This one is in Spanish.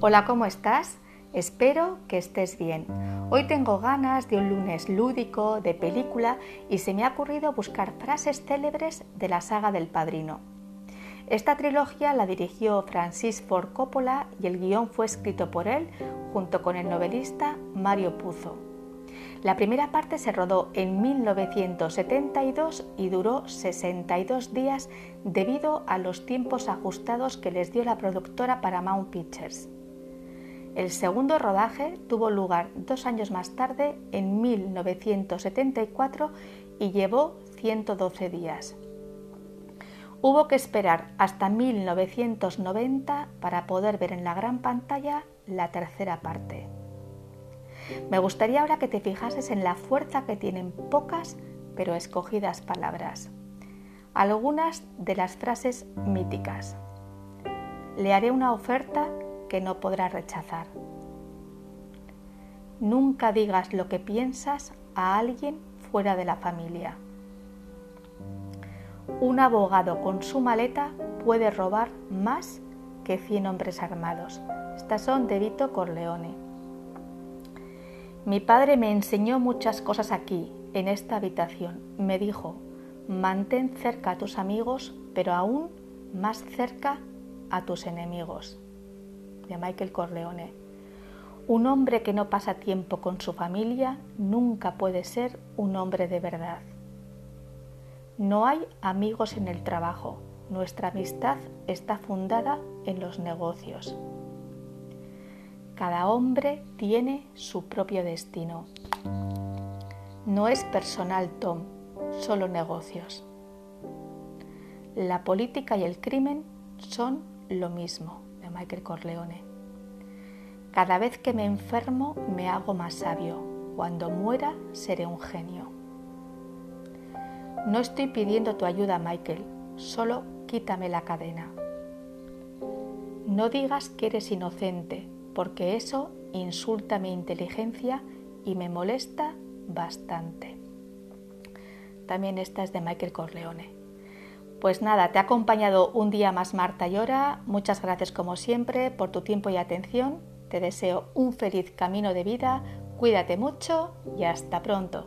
Hola, ¿cómo estás? Espero que estés bien. Hoy tengo ganas de un lunes lúdico, de película, y se me ha ocurrido buscar frases célebres de la saga del Padrino. Esta trilogía la dirigió Francis Ford Coppola y el guion fue escrito por él junto con el novelista Mario Puzo. La primera parte se rodó en 1972 y duró 62 días debido a los tiempos ajustados que les dio la productora Paramount Pictures. El segundo rodaje tuvo lugar dos años más tarde, en 1974, y llevó 112 días. Hubo que esperar hasta 1990 para poder ver en la gran pantalla la tercera parte. Me gustaría ahora que te fijases en la fuerza que tienen pocas pero escogidas palabras. Algunas de las frases míticas. Le haré una oferta que no podrá rechazar. Nunca digas lo que piensas a alguien fuera de la familia. Un abogado con su maleta puede robar más que 100 hombres armados. Estas son de Vito Corleone. Mi padre me enseñó muchas cosas aquí, en esta habitación. Me dijo, mantén cerca a tus amigos, pero aún más cerca a tus enemigos de Michael Corleone. Un hombre que no pasa tiempo con su familia nunca puede ser un hombre de verdad. No hay amigos en el trabajo. Nuestra amistad está fundada en los negocios. Cada hombre tiene su propio destino. No es personal, Tom, solo negocios. La política y el crimen son lo mismo. Michael Corleone. Cada vez que me enfermo me hago más sabio. Cuando muera seré un genio. No estoy pidiendo tu ayuda, Michael. Solo quítame la cadena. No digas que eres inocente, porque eso insulta mi inteligencia y me molesta bastante. También esta es de Michael Corleone. Pues nada, te ha acompañado un día más Marta Llora. Muchas gracias como siempre por tu tiempo y atención. Te deseo un feliz camino de vida. Cuídate mucho y hasta pronto.